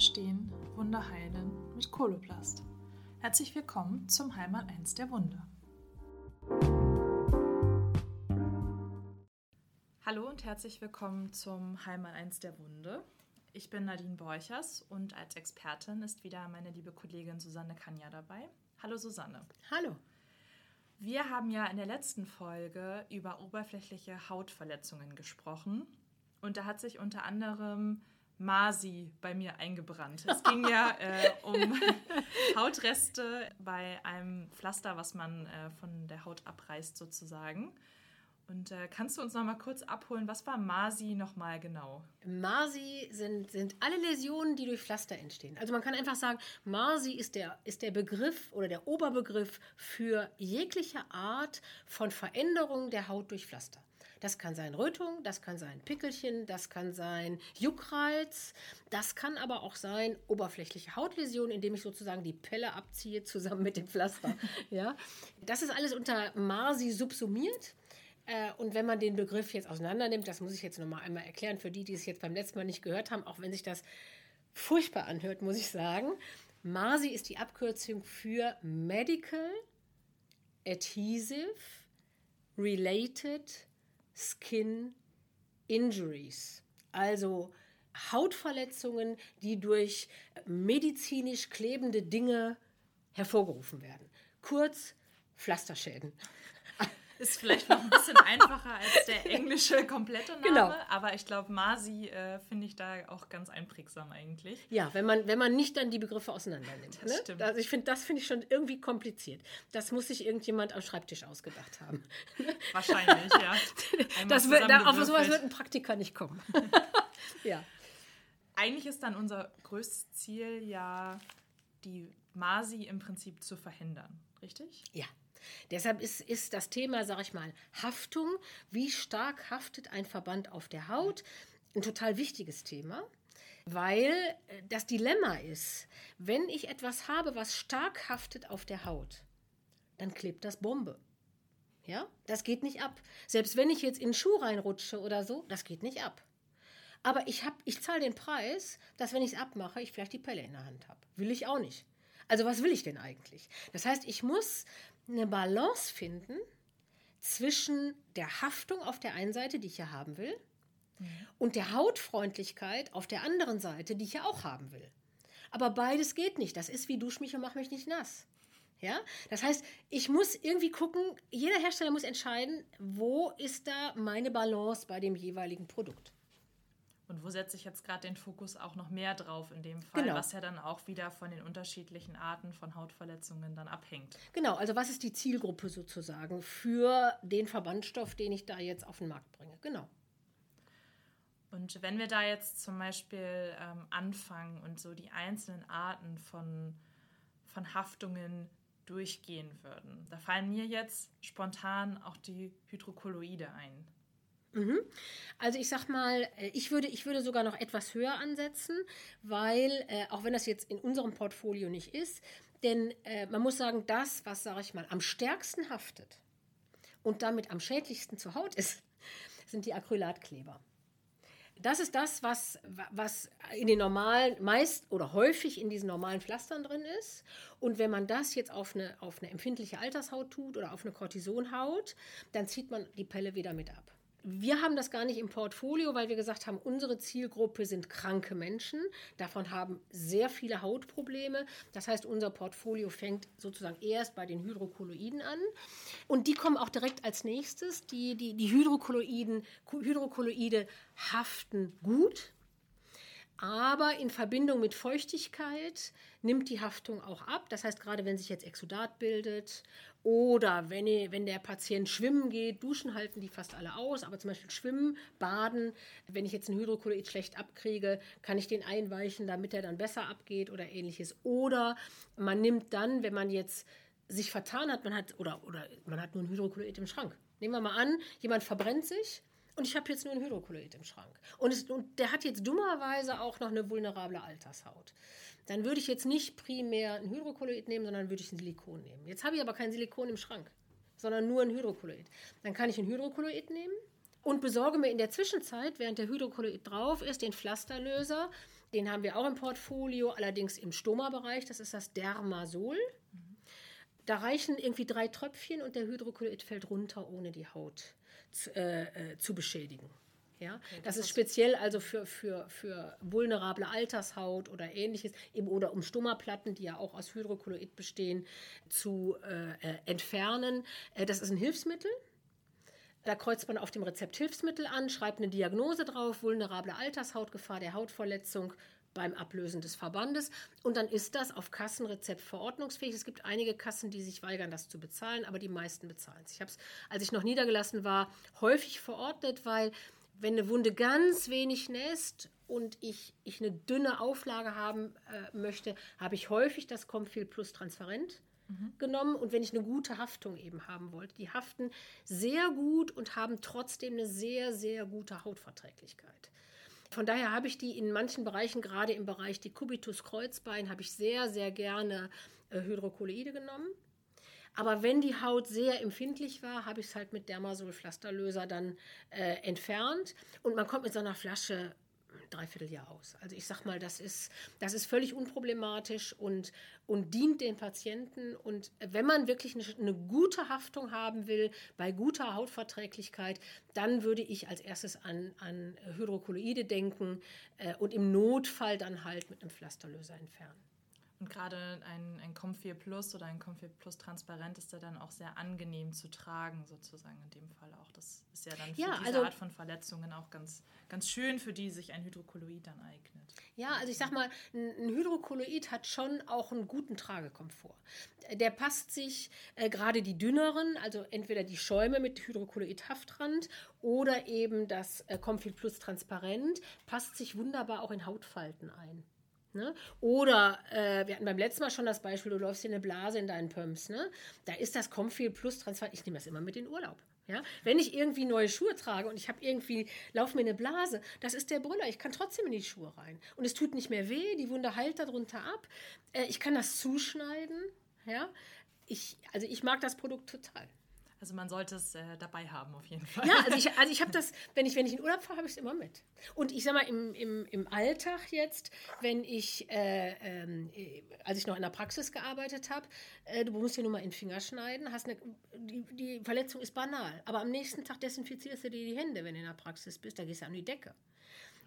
verstehen, Wunder heilen mit Koloplast. Herzlich willkommen zum Heimat 1 der Wunder. Hallo und herzlich willkommen zum Heimat 1 der Wunde. Ich bin Nadine Borchers und als Expertin ist wieder meine liebe Kollegin Susanne Kanja dabei. Hallo Susanne. Hallo. Wir haben ja in der letzten Folge über oberflächliche Hautverletzungen gesprochen und da hat sich unter anderem Masi bei mir eingebrannt. Es ging ja äh, um Hautreste bei einem Pflaster, was man äh, von der Haut abreißt sozusagen. Und äh, kannst du uns noch mal kurz abholen, was war Masi noch mal genau? Masi sind, sind alle Läsionen, die durch Pflaster entstehen. Also man kann einfach sagen, Masi ist der, ist der Begriff oder der Oberbegriff für jegliche Art von Veränderung der Haut durch Pflaster. Das kann sein Rötung, das kann sein Pickelchen, das kann sein Juckreiz, das kann aber auch sein oberflächliche Hautläsion, indem ich sozusagen die Pelle abziehe zusammen mit dem Pflaster. ja, das ist alles unter Marsi subsumiert. Äh, und wenn man den Begriff jetzt auseinander nimmt, das muss ich jetzt nochmal einmal erklären, für die, die es jetzt beim letzten Mal nicht gehört haben, auch wenn sich das furchtbar anhört, muss ich sagen. MASI ist die Abkürzung für Medical Adhesive Related Skin Injuries, also Hautverletzungen, die durch medizinisch klebende Dinge hervorgerufen werden. Kurz Pflasterschäden. Ist vielleicht noch ein bisschen einfacher als der englische komplette Name, genau. aber ich glaube, Masi äh, finde ich da auch ganz einprägsam eigentlich. Ja, wenn man, wenn man nicht dann die Begriffe auseinander nimmt. Das ne? stimmt. Also ich finde, das finde ich schon irgendwie kompliziert. Das muss sich irgendjemand am Schreibtisch ausgedacht haben. Wahrscheinlich, ja. das wird, da, auf sowas wird ein Praktiker nicht kommen. ja. Eigentlich ist dann unser größtes Ziel ja, die Masi im Prinzip zu verhindern, richtig? Ja. Deshalb ist, ist das Thema, sag ich mal, Haftung, wie stark haftet ein Verband auf der Haut, ein total wichtiges Thema, weil äh, das Dilemma ist, wenn ich etwas habe, was stark haftet auf der Haut, dann klebt das Bombe. Ja, das geht nicht ab. Selbst wenn ich jetzt in den Schuh reinrutsche oder so, das geht nicht ab. Aber ich, ich zahle den Preis, dass wenn ich es abmache, ich vielleicht die Pelle in der Hand habe. Will ich auch nicht. Also was will ich denn eigentlich? Das heißt, ich muss eine Balance finden zwischen der Haftung auf der einen Seite, die ich ja haben will, mhm. und der Hautfreundlichkeit auf der anderen Seite, die ich ja auch haben will. Aber beides geht nicht. Das ist wie dusch mich und mach mich nicht nass. Ja? Das heißt, ich muss irgendwie gucken, jeder Hersteller muss entscheiden, wo ist da meine Balance bei dem jeweiligen Produkt. Und wo setze ich jetzt gerade den Fokus auch noch mehr drauf in dem Fall, genau. was ja dann auch wieder von den unterschiedlichen Arten von Hautverletzungen dann abhängt. Genau, also was ist die Zielgruppe sozusagen für den Verbandstoff, den ich da jetzt auf den Markt bringe? Genau. Und wenn wir da jetzt zum Beispiel ähm, anfangen und so die einzelnen Arten von, von Haftungen durchgehen würden, da fallen mir jetzt spontan auch die Hydrokolloide ein. Mhm. Also ich sag mal, äh, ich würde, ich würde sogar noch etwas höher ansetzen, weil, äh, auch wenn das jetzt in unserem Portfolio nicht ist, denn äh, man muss sagen, das, was, sage ich mal, am stärksten haftet und damit am schädlichsten zur Haut ist, sind die Acrylatkleber. Das ist das, was, was in den normalen, meist oder häufig in diesen normalen Pflastern drin ist. Und wenn man das jetzt auf eine, auf eine empfindliche Altershaut tut oder auf eine Cortisonhaut, dann zieht man die Pelle wieder mit ab. Wir haben das gar nicht im Portfolio, weil wir gesagt haben, unsere Zielgruppe sind kranke Menschen. Davon haben sehr viele Hautprobleme. Das heißt, unser Portfolio fängt sozusagen erst bei den Hydrokolloiden an. Und die kommen auch direkt als nächstes. Die, die, die Hydrokolloiden, Hydrokolloide haften gut. Aber in Verbindung mit Feuchtigkeit nimmt die Haftung auch ab. Das heißt, gerade wenn sich jetzt Exudat bildet oder wenn, wenn der Patient schwimmen geht, duschen halten die fast alle aus, aber zum Beispiel schwimmen, baden, wenn ich jetzt einen Hydrokolloid schlecht abkriege, kann ich den einweichen, damit er dann besser abgeht oder ähnliches. Oder man nimmt dann, wenn man jetzt sich vertan hat, man hat oder, oder man hat nur ein Hydrokolloid im Schrank. Nehmen wir mal an, jemand verbrennt sich und ich habe jetzt nur ein Hydrokolloid im Schrank. Und, es, und der hat jetzt dummerweise auch noch eine vulnerable Altershaut dann würde ich jetzt nicht primär ein Hydrokolloid nehmen, sondern würde ich ein Silikon nehmen. Jetzt habe ich aber kein Silikon im Schrank, sondern nur ein Hydrokolloid. Dann kann ich ein Hydrokolloid nehmen und besorge mir in der Zwischenzeit, während der Hydrokolloid drauf ist, den Pflasterlöser. Den haben wir auch im Portfolio, allerdings im Stoma-Bereich. Das ist das Dermasol. Da reichen irgendwie drei Tröpfchen und der Hydrokolloid fällt runter, ohne die Haut äh, äh, zu beschädigen. Ja, das, ist speziell also für, für, für vulnerable Altershaut oder ähnliches, eben oder um Stummerplatten, die ja auch aus Hydrokolloid bestehen, zu äh, äh, entfernen. Äh, das ist ein Hilfsmittel. Da kreuzt man auf dem Rezept Hilfsmittel an, schreibt eine Diagnose drauf, vulnerable Altershautgefahr der Hautverletzung beim Ablösen des Verbandes. Und dann ist das auf Kassenrezept verordnungsfähig. Es gibt einige Kassen, die sich weigern, das zu bezahlen, aber die meisten bezahlen es. Ich habe es, als ich noch niedergelassen war, häufig verordnet, weil wenn eine Wunde ganz wenig nässt und ich, ich eine dünne Auflage haben äh, möchte, habe ich häufig das Comfil Plus transparent mhm. genommen. Und wenn ich eine gute Haftung eben haben wollte, die haften sehr gut und haben trotzdem eine sehr, sehr gute Hautverträglichkeit. Von daher habe ich die in manchen Bereichen, gerade im Bereich die Cubitus Kreuzbein, habe ich sehr, sehr gerne äh, Hydrokolloide genommen. Aber wenn die Haut sehr empfindlich war, habe ich es halt mit Dermasol-Pflasterlöser dann äh, entfernt. Und man kommt mit so einer Flasche dreiviertel Jahr aus. Also ich sage mal, das ist, das ist völlig unproblematisch und, und dient den Patienten. Und wenn man wirklich eine, eine, gute Haftung haben will, bei guter Hautverträglichkeit, dann würde ich als erstes an, an Hydrokolloide denken äh, und im Notfall dann halt mit einem Pflasterlöser entfernen. Und gerade ein, ein Comfy Plus oder ein Comfy Plus Transparent ist ja dann auch sehr angenehm zu tragen, sozusagen in dem Fall auch. Das ist ja dann für ja, diese also, Art von Verletzungen auch ganz, ganz schön, für die sich ein Hydrokolloid dann eignet. Ja, also ich sag mal, ein Hydrokolloid hat schon auch einen guten Tragekomfort. Der passt sich äh, gerade die dünneren, also entweder die Schäume mit Hydrokolloid-Haftrand oder eben das äh, Comfy Plus Transparent, passt sich wunderbar auch in Hautfalten ein. Ne? Oder äh, wir hatten beim letzten Mal schon das Beispiel, du läufst in eine Blase in deinen Pumps. Ne? Da ist das Comfeel Plus Transfer. Ich nehme das immer mit in Urlaub. Ja? Wenn ich irgendwie neue Schuhe trage und ich habe irgendwie, laufe mir eine Blase, das ist der Brüller. Ich kann trotzdem in die Schuhe rein. Und es tut nicht mehr weh, die Wunde heilt darunter ab. Äh, ich kann das zuschneiden. Ja? Ich, also ich mag das Produkt total. Also man sollte es äh, dabei haben auf jeden Fall. Ja, also ich, also ich habe das, wenn ich, wenn ich in Urlaub fahre, habe ich es immer mit. Und ich sage mal, im, im, im Alltag jetzt, wenn ich, äh, äh, als ich noch in der Praxis gearbeitet habe, äh, du musst dir nur mal in den Finger schneiden, hast eine, die, die Verletzung ist banal. Aber am nächsten Tag desinfizierst du dir die Hände, wenn du in der Praxis bist, da gehst du an die Decke.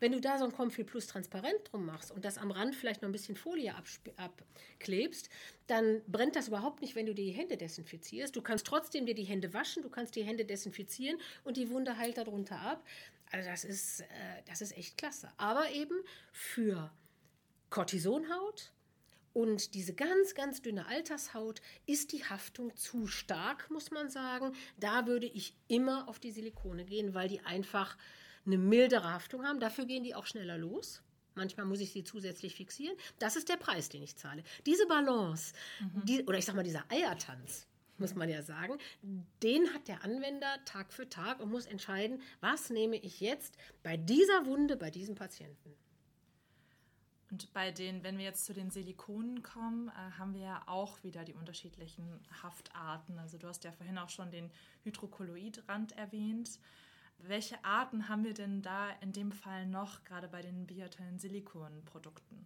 Wenn du da so ein Comfy Plus transparent drum machst und das am Rand vielleicht noch ein bisschen Folie abklebst, dann brennt das überhaupt nicht, wenn du die Hände desinfizierst. Du kannst trotzdem dir die Hände waschen, du kannst die Hände desinfizieren und die Wunde heilt darunter ab. Also das ist, äh, das ist echt klasse. Aber eben für Cortisonhaut, und diese ganz, ganz dünne Altershaut ist die Haftung zu stark, muss man sagen. Da würde ich immer auf die Silikone gehen, weil die einfach eine mildere Haftung haben. Dafür gehen die auch schneller los. Manchmal muss ich sie zusätzlich fixieren. Das ist der Preis, den ich zahle. Diese Balance, mhm. die, oder ich sag mal, dieser Eiertanz, muss man ja sagen, den hat der Anwender Tag für Tag und muss entscheiden, was nehme ich jetzt bei dieser Wunde, bei diesem Patienten. Und bei den, wenn wir jetzt zu den Silikonen kommen, äh, haben wir ja auch wieder die unterschiedlichen Haftarten. Also du hast ja vorhin auch schon den Hydrokolloidrand erwähnt. Welche Arten haben wir denn da in dem Fall noch, gerade bei den biotellen Silikonprodukten?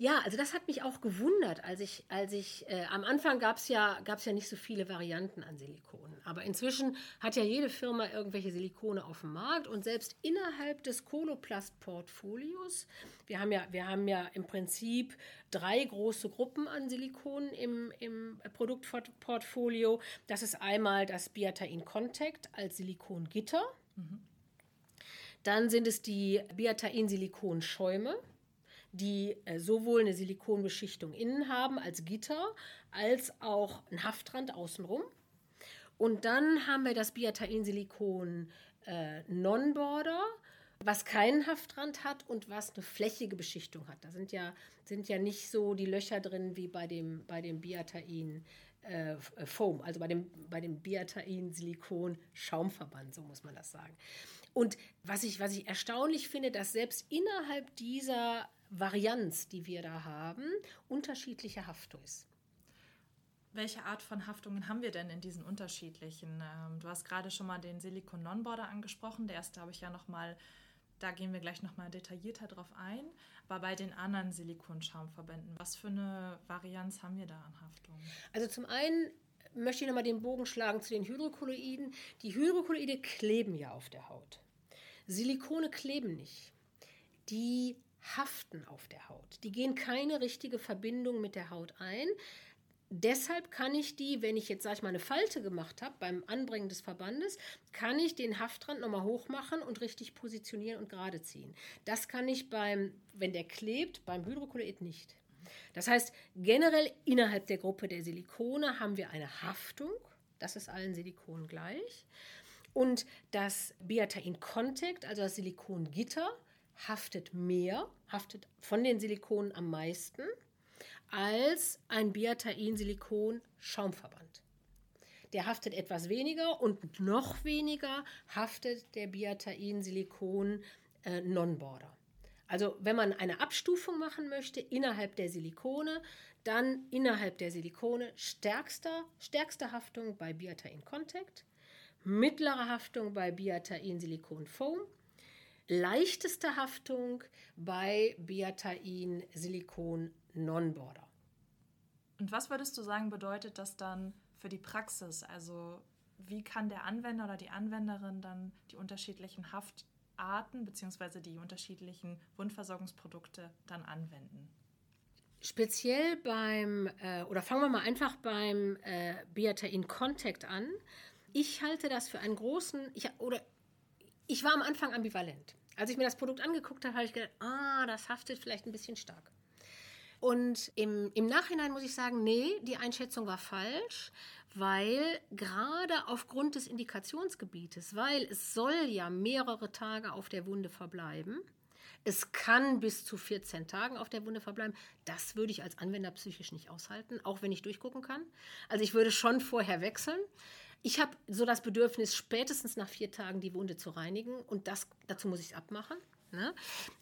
Ja, also das hat mich auch gewundert, als ich, als ich äh, am Anfang gab es ja, gab's ja nicht so viele Varianten an Silikonen. Aber inzwischen hat ja jede Firma irgendwelche Silikone auf dem Markt und selbst innerhalb des Coloplast-Portfolios, wir haben ja, wir haben ja im Prinzip drei große Gruppen an Silikonen im, im Produktportfolio. Das ist einmal das Biatain Contact als Silikongitter. Mhm. Dann sind es die Biatain-Silikon-Schäume die äh, sowohl eine Silikonbeschichtung innen haben als Gitter, als auch einen Haftrand außenrum. Und dann haben wir das Biatain-Silikon äh, Non-Border, was keinen Haftrand hat und was eine flächige Beschichtung hat. Da sind ja, sind ja nicht so die Löcher drin wie bei dem, bei dem Biatain äh, Foam, also bei dem, bei dem Biatain-Silikon Schaumverband, so muss man das sagen. Und was ich, was ich erstaunlich finde, dass selbst innerhalb dieser Varianz, die wir da haben, unterschiedliche Haftung ist. welche Art von Haftungen haben wir denn in diesen unterschiedlichen? Ähm, du hast gerade schon mal den Silicon Non-Border angesprochen. Der ist, glaube ich, ja nochmal, da gehen wir gleich nochmal detaillierter drauf ein. Aber bei den anderen Silikonschaumverbänden, was für eine Varianz haben wir da an Haftung? Also zum einen möchte ich nochmal den Bogen schlagen zu den Hydrokolloiden. Die Hydrokolloide kleben ja auf der Haut. Silikone kleben nicht. Die haften auf der Haut. Die gehen keine richtige Verbindung mit der Haut ein. Deshalb kann ich die, wenn ich jetzt, sag ich mal, eine Falte gemacht habe beim Anbringen des Verbandes, kann ich den Haftrand nochmal hoch machen und richtig positionieren und gerade ziehen. Das kann ich beim, wenn der klebt, beim Hydrokolloid nicht. Das heißt, generell innerhalb der Gruppe der Silikone haben wir eine Haftung. Das ist allen Silikonen gleich. Und das Biatain Contact, also das Silikongitter, haftet mehr, haftet von den Silikonen am meisten als ein Biatain-Silikon-Schaumverband. Der haftet etwas weniger und noch weniger haftet der Biatain-Silikon-Non-Border. Äh, also wenn man eine Abstufung machen möchte innerhalb der Silikone, dann innerhalb der Silikone stärkster, stärkste Haftung bei Biatain Contact, mittlere Haftung bei Biatain Silikon Foam, leichteste Haftung bei Biatain Silikon Non-Border. Und was würdest du sagen, bedeutet das dann für die Praxis? Also wie kann der Anwender oder die Anwenderin dann die unterschiedlichen Haftarten bzw. die unterschiedlichen Wundversorgungsprodukte dann anwenden? Speziell beim, äh, oder fangen wir mal einfach beim äh, Beatain Contact an. Ich halte das für einen großen, ich, oder ich war am Anfang ambivalent. Als ich mir das Produkt angeguckt habe, habe ich gedacht, ah, das haftet vielleicht ein bisschen stark. Und im, im Nachhinein muss ich sagen, nee, die Einschätzung war falsch, weil gerade aufgrund des Indikationsgebietes, weil es soll ja mehrere Tage auf der Wunde verbleiben, es kann bis zu 14 Tagen auf der Wunde verbleiben. Das würde ich als Anwender psychisch nicht aushalten, auch wenn ich durchgucken kann. Also ich würde schon vorher wechseln. Ich habe so das Bedürfnis, spätestens nach vier Tagen die Wunde zu reinigen und das, dazu muss ich es abmachen. Ne?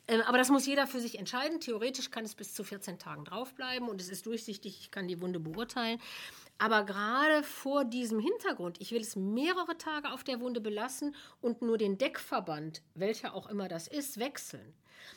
Ähm, aber das muss jeder für sich entscheiden. Theoretisch kann es bis zu 14 Tagen draufbleiben und es ist durchsichtig, ich kann die Wunde beurteilen. Aber gerade vor diesem Hintergrund, ich will es mehrere Tage auf der Wunde belassen und nur den Deckverband, welcher auch immer das ist, wechseln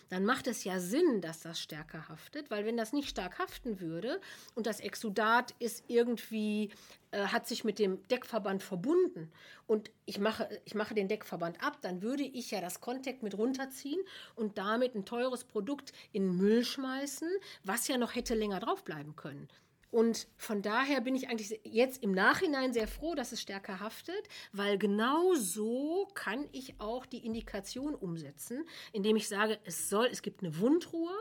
dann macht es ja Sinn, dass das stärker haftet, weil wenn das nicht stark haften würde und das Exudat ist irgendwie, äh, hat sich mit dem Deckverband verbunden und ich mache, ich mache den Deckverband ab, dann würde ich ja das Contact mit runterziehen und damit ein teures Produkt in Müll schmeißen, was ja noch hätte länger draufbleiben können. Und von daher bin ich eigentlich jetzt im Nachhinein sehr froh, dass es stärker haftet, weil genau so kann ich auch die Indikation umsetzen, indem ich sage, es soll, es gibt eine Wundruhe.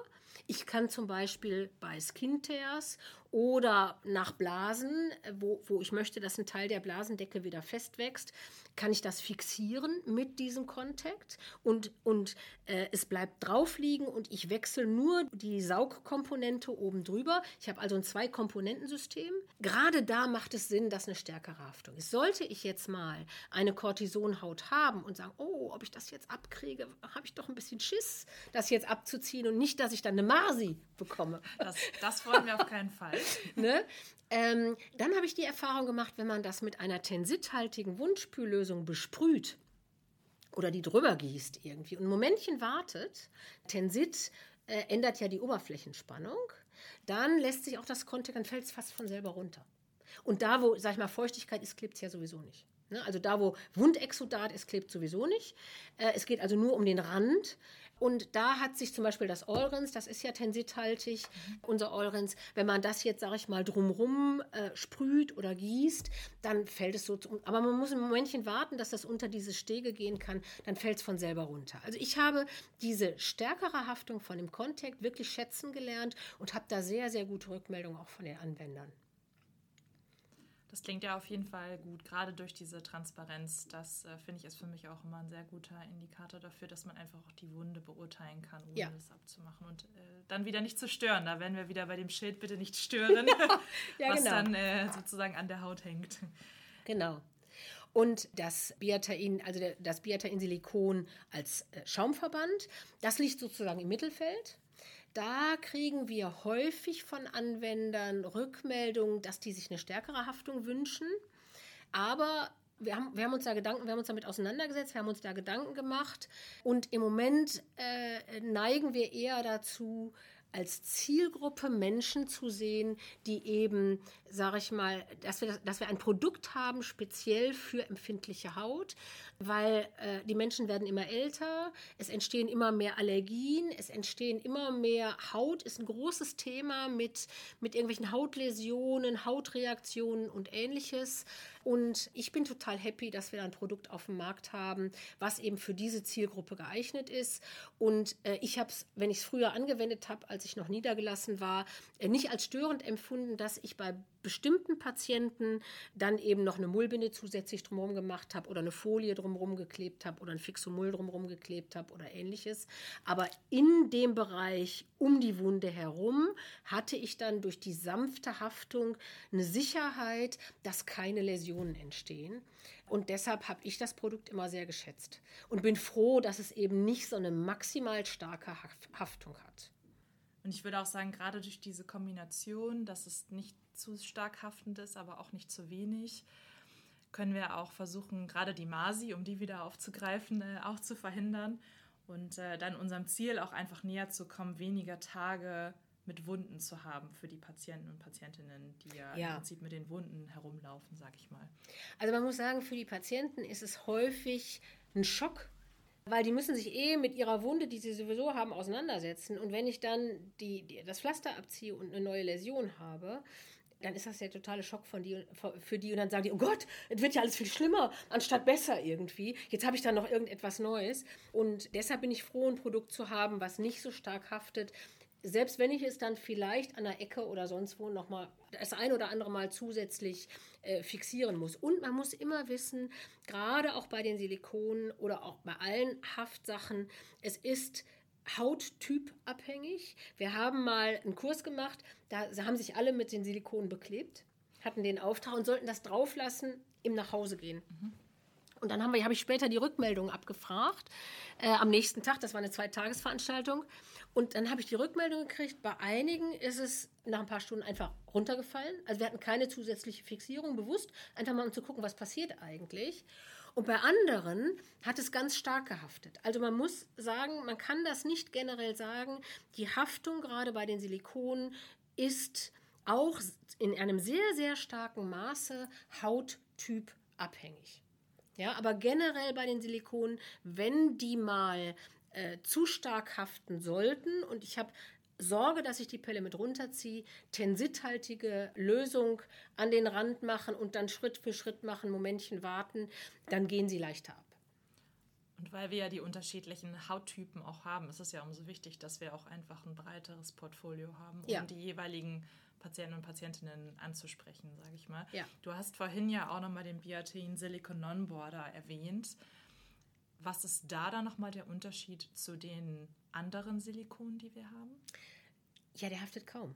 Ich kann zum Beispiel bei Skin Tears oder nach Blasen, wo, wo ich möchte, dass ein Teil der Blasendecke wieder festwächst, kann ich das fixieren mit diesem Kontakt und, und äh, es bleibt drauf liegen und ich wechsle nur die Saugkomponente oben drüber. Ich habe also ein Zwei-Komponentensystem. Gerade da macht es Sinn, dass eine stärkere Haftung ist. Sollte ich jetzt mal eine Kortisonhaut haben und sagen, oh, ob ich das jetzt abkriege, habe ich doch ein bisschen Schiss, das jetzt abzuziehen und nicht, dass ich dann eine Marsi bekomme. Das, das wollen wir auf keinen Fall. ne? Ähm, dann habe ich die Erfahrung gemacht, wenn man das mit einer tensithaltigen Wundspüllösung besprüht oder die drüber gießt irgendwie und ein Momentchen wartet, Tensit äh, ändert ja die Oberflächenspannung, dann lässt sich auch das Kontakt, dann fällt es fast von selber runter. Und da, wo, sag ich mal, Feuchtigkeit ist, klebt es ja sowieso nicht. Ne? Also da, wo Wundexudat ist, klebt sowieso nicht. Äh, es geht also nur um den Rand. Und da hat sich zum Beispiel das Olrens, das ist ja tensithaltig, unser Olrens, wenn man das jetzt, sage ich mal, drumrum äh, sprüht oder gießt, dann fällt es so. Zu, aber man muss ein Momentchen warten, dass das unter diese Stege gehen kann, dann fällt es von selber runter. Also ich habe diese stärkere Haftung von dem Contact wirklich schätzen gelernt und habe da sehr, sehr gute Rückmeldungen auch von den Anwendern. Das klingt ja auf jeden Fall gut, gerade durch diese Transparenz. Das äh, finde ich ist für mich auch immer ein sehr guter Indikator dafür, dass man einfach auch die Wunde beurteilen kann, ohne ja. das abzumachen und äh, dann wieder nicht zu stören. Da wären wir wieder bei dem Schild bitte nicht stören, ja, was genau. dann äh, sozusagen an der Haut hängt. Genau. Und das Biatain, also das Biatain-Silikon als äh, Schaumverband, das liegt sozusagen im Mittelfeld. Da kriegen wir häufig von Anwendern Rückmeldungen, dass die sich eine stärkere Haftung wünschen. Aber wir haben, wir haben uns da Gedanken, wir haben uns damit auseinandergesetzt, wir haben uns da Gedanken gemacht und im Moment äh, neigen wir eher dazu, als Zielgruppe Menschen zu sehen, die eben, sage ich mal, dass wir, dass wir ein Produkt haben, speziell für empfindliche Haut, weil äh, die Menschen werden immer älter, es entstehen immer mehr Allergien, es entstehen immer mehr Haut, ist ein großes Thema mit, mit irgendwelchen Hautläsionen, Hautreaktionen und ähnliches. Und ich bin total happy, dass wir ein Produkt auf dem Markt haben, was eben für diese Zielgruppe geeignet ist. Und äh, ich habe es, wenn ich es früher angewendet habe, als ich noch niedergelassen war, äh, nicht als störend empfunden, dass ich bei bestimmten Patienten dann eben noch eine Mullbinde zusätzlich drumherum gemacht habe oder eine Folie drumherum geklebt habe oder ein Fixomull drumherum geklebt habe oder ähnliches. Aber in dem Bereich um die Wunde herum hatte ich dann durch die sanfte Haftung eine Sicherheit, dass keine Läsionen entstehen. Und deshalb habe ich das Produkt immer sehr geschätzt und bin froh, dass es eben nicht so eine maximal starke Haftung hat. Und ich würde auch sagen, gerade durch diese Kombination, dass es nicht zu stark haftend ist, aber auch nicht zu wenig, können wir auch versuchen, gerade die Masi, um die wieder aufzugreifen, äh, auch zu verhindern und äh, dann unserem Ziel auch einfach näher zu kommen, weniger Tage mit Wunden zu haben für die Patienten und Patientinnen, die ja, ja. im Prinzip mit den Wunden herumlaufen, sag ich mal. Also man muss sagen, für die Patienten ist es häufig ein Schock, weil die müssen sich eh mit ihrer Wunde, die sie sowieso haben, auseinandersetzen. Und wenn ich dann die, die, das Pflaster abziehe und eine neue Läsion habe, dann ist das der totale Schock von die, für die. Und dann sagen die, oh Gott, es wird ja alles viel schlimmer, anstatt besser irgendwie. Jetzt habe ich dann noch irgendetwas Neues. Und deshalb bin ich froh, ein Produkt zu haben, was nicht so stark haftet. Selbst wenn ich es dann vielleicht an der Ecke oder sonst wo nochmal das ein oder andere Mal zusätzlich äh, fixieren muss. Und man muss immer wissen, gerade auch bei den Silikonen oder auch bei allen Haftsachen, es ist hauttypabhängig. Wir haben mal einen Kurs gemacht, da haben sich alle mit den Silikonen beklebt, hatten den Auftrag und sollten das drauflassen im Nachhausegehen. Mhm. Und dann habe hab ich später die Rückmeldung abgefragt, äh, am nächsten Tag, das war eine Zweitagesveranstaltung. Und dann habe ich die Rückmeldung gekriegt, bei einigen ist es nach ein paar Stunden einfach runtergefallen. Also wir hatten keine zusätzliche Fixierung, bewusst, einfach mal um zu gucken, was passiert eigentlich. Und bei anderen hat es ganz stark gehaftet. Also man muss sagen, man kann das nicht generell sagen. Die Haftung gerade bei den Silikonen ist auch in einem sehr, sehr starken Maße hauttypabhängig. Ja, aber generell bei den Silikonen, wenn die mal äh, zu stark haften sollten, und ich habe Sorge, dass ich die Pelle mit runterziehe, tensithaltige Lösung an den Rand machen und dann Schritt für Schritt machen, Momentchen warten, dann gehen sie leichter ab. Und weil wir ja die unterschiedlichen Hauttypen auch haben, ist es ja umso wichtig, dass wir auch einfach ein breiteres Portfolio haben, um ja. die jeweiligen Patienten und Patientinnen anzusprechen, sage ich mal. Ja. Du hast vorhin ja auch nochmal den Biatin Silicon Non-Border erwähnt. Was ist da dann nochmal der Unterschied zu den anderen Silikonen, die wir haben? Ja, der haftet kaum.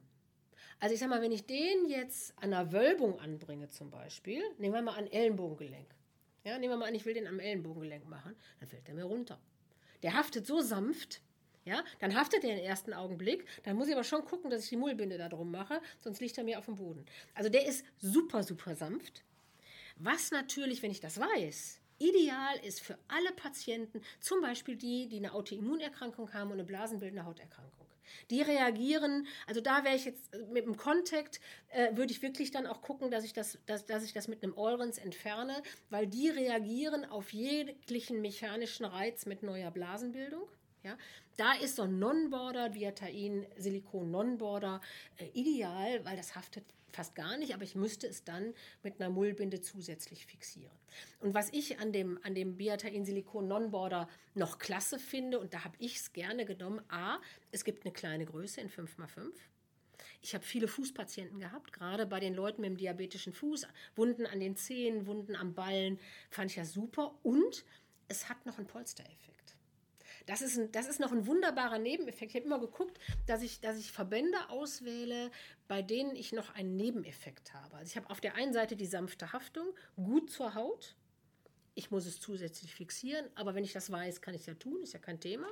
Also ich sag mal, wenn ich den jetzt an einer Wölbung anbringe zum Beispiel, nehmen wir mal an Ellenbogengelenk. Ja, nehmen wir mal an, ich will den am Ellenbogengelenk machen, dann fällt der mir runter. Der haftet so sanft, ja, dann haftet er im ersten Augenblick. Dann muss ich aber schon gucken, dass ich die Mullbinde da drum mache, sonst liegt er mir auf dem Boden. Also der ist super, super sanft. Was natürlich, wenn ich das weiß, ideal ist für alle Patienten, zum Beispiel die, die eine Autoimmunerkrankung haben und eine blasenbildende Hauterkrankung. Die reagieren, also da wäre ich jetzt äh, mit dem Kontakt, äh, würde ich wirklich dann auch gucken, dass ich das, dass, dass ich das mit einem Eurens entferne, weil die reagieren auf jeglichen mechanischen Reiz mit neuer Blasenbildung. Ja, da ist so ein Non-Border, Viatain, Silikon Non-Border äh, ideal, weil das haftet fast gar nicht, aber ich müsste es dann mit einer Mullbinde zusätzlich fixieren. Und was ich an dem, an dem Biatain Silikon Non-Border noch klasse finde, und da habe ich es gerne genommen, a, es gibt eine kleine Größe in 5x5. Ich habe viele Fußpatienten gehabt, gerade bei den Leuten mit dem diabetischen Fuß, Wunden an den Zehen, Wunden am Ballen, fand ich ja super. Und es hat noch einen Polstereffekt. Das ist, ein, das ist noch ein wunderbarer Nebeneffekt. Ich habe immer geguckt, dass ich, dass ich Verbände auswähle, bei denen ich noch einen Nebeneffekt habe. Also ich habe auf der einen Seite die sanfte Haftung, gut zur Haut. Ich muss es zusätzlich fixieren, aber wenn ich das weiß, kann ich es ja tun, ist ja kein Thema.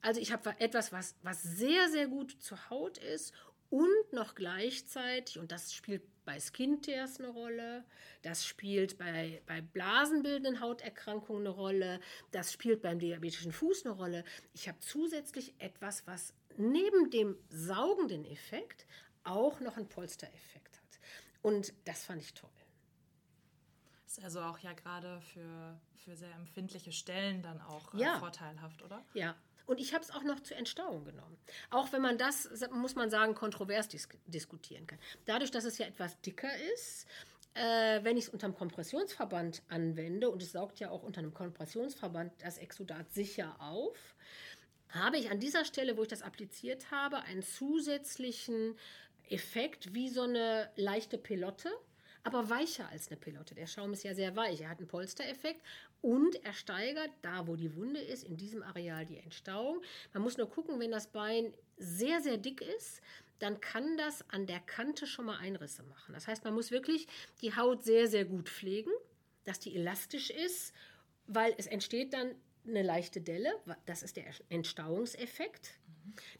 Also ich habe etwas, was, was sehr, sehr gut zur Haut ist und noch gleichzeitig, und das spielt bei Skin Tears eine Rolle, das spielt bei, bei blasenbildenden Hauterkrankungen eine Rolle, das spielt beim diabetischen Fuß eine Rolle. Ich habe zusätzlich etwas, was neben dem saugenden Effekt auch noch einen Polstereffekt hat. Und das fand ich toll. Ist also auch ja gerade für, für sehr empfindliche Stellen dann auch äh, ja. vorteilhaft, oder? Ja, und ich habe es auch noch zur Entstauung genommen. Auch wenn man das, muss man sagen, kontrovers dis diskutieren kann. Dadurch, dass es ja etwas dicker ist, äh, wenn ich es unter einem Kompressionsverband anwende, und es saugt ja auch unter einem Kompressionsverband das Exudat sicher auf, habe ich an dieser Stelle, wo ich das appliziert habe, einen zusätzlichen Effekt wie so eine leichte Pelotte aber weicher als eine Pelotte. Der Schaum ist ja sehr weich. Er hat einen Polstereffekt und er steigert da, wo die Wunde ist, in diesem Areal die Entstauung. Man muss nur gucken, wenn das Bein sehr, sehr dick ist, dann kann das an der Kante schon mal Einrisse machen. Das heißt, man muss wirklich die Haut sehr, sehr gut pflegen, dass die elastisch ist, weil es entsteht dann eine leichte Delle. Das ist der Entstauungseffekt.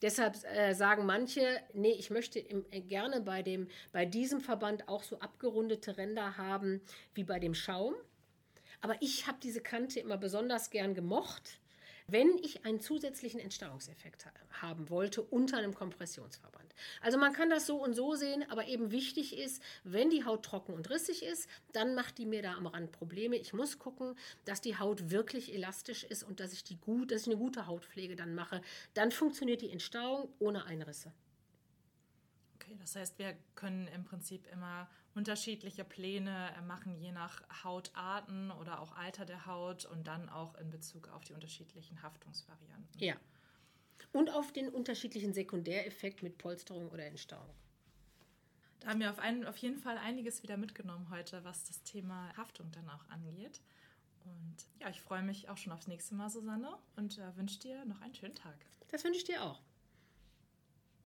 Deshalb äh, sagen manche, nee, ich möchte im, äh, gerne bei, dem, bei diesem Verband auch so abgerundete Ränder haben wie bei dem Schaum. Aber ich habe diese Kante immer besonders gern gemocht, wenn ich einen zusätzlichen Entstauungseffekt ha haben wollte unter einem Kompressionsverband. Also man kann das so und so sehen, aber eben wichtig ist, wenn die Haut trocken und rissig ist, dann macht die mir da am Rand Probleme. Ich muss gucken, dass die Haut wirklich elastisch ist und dass ich, die gut, dass ich eine gute Hautpflege dann mache. Dann funktioniert die Entstauung ohne Einrisse. Okay, das heißt, wir können im Prinzip immer unterschiedliche Pläne machen, je nach Hautarten oder auch Alter der Haut und dann auch in Bezug auf die unterschiedlichen Haftungsvarianten. Ja. Und auf den unterschiedlichen Sekundäreffekt mit Polsterung oder Entstauung. Da haben wir auf, einen, auf jeden Fall einiges wieder mitgenommen heute, was das Thema Haftung dann auch angeht. Und ja, ich freue mich auch schon aufs nächste Mal, Susanne, und äh, wünsche dir noch einen schönen Tag. Das wünsche ich dir auch.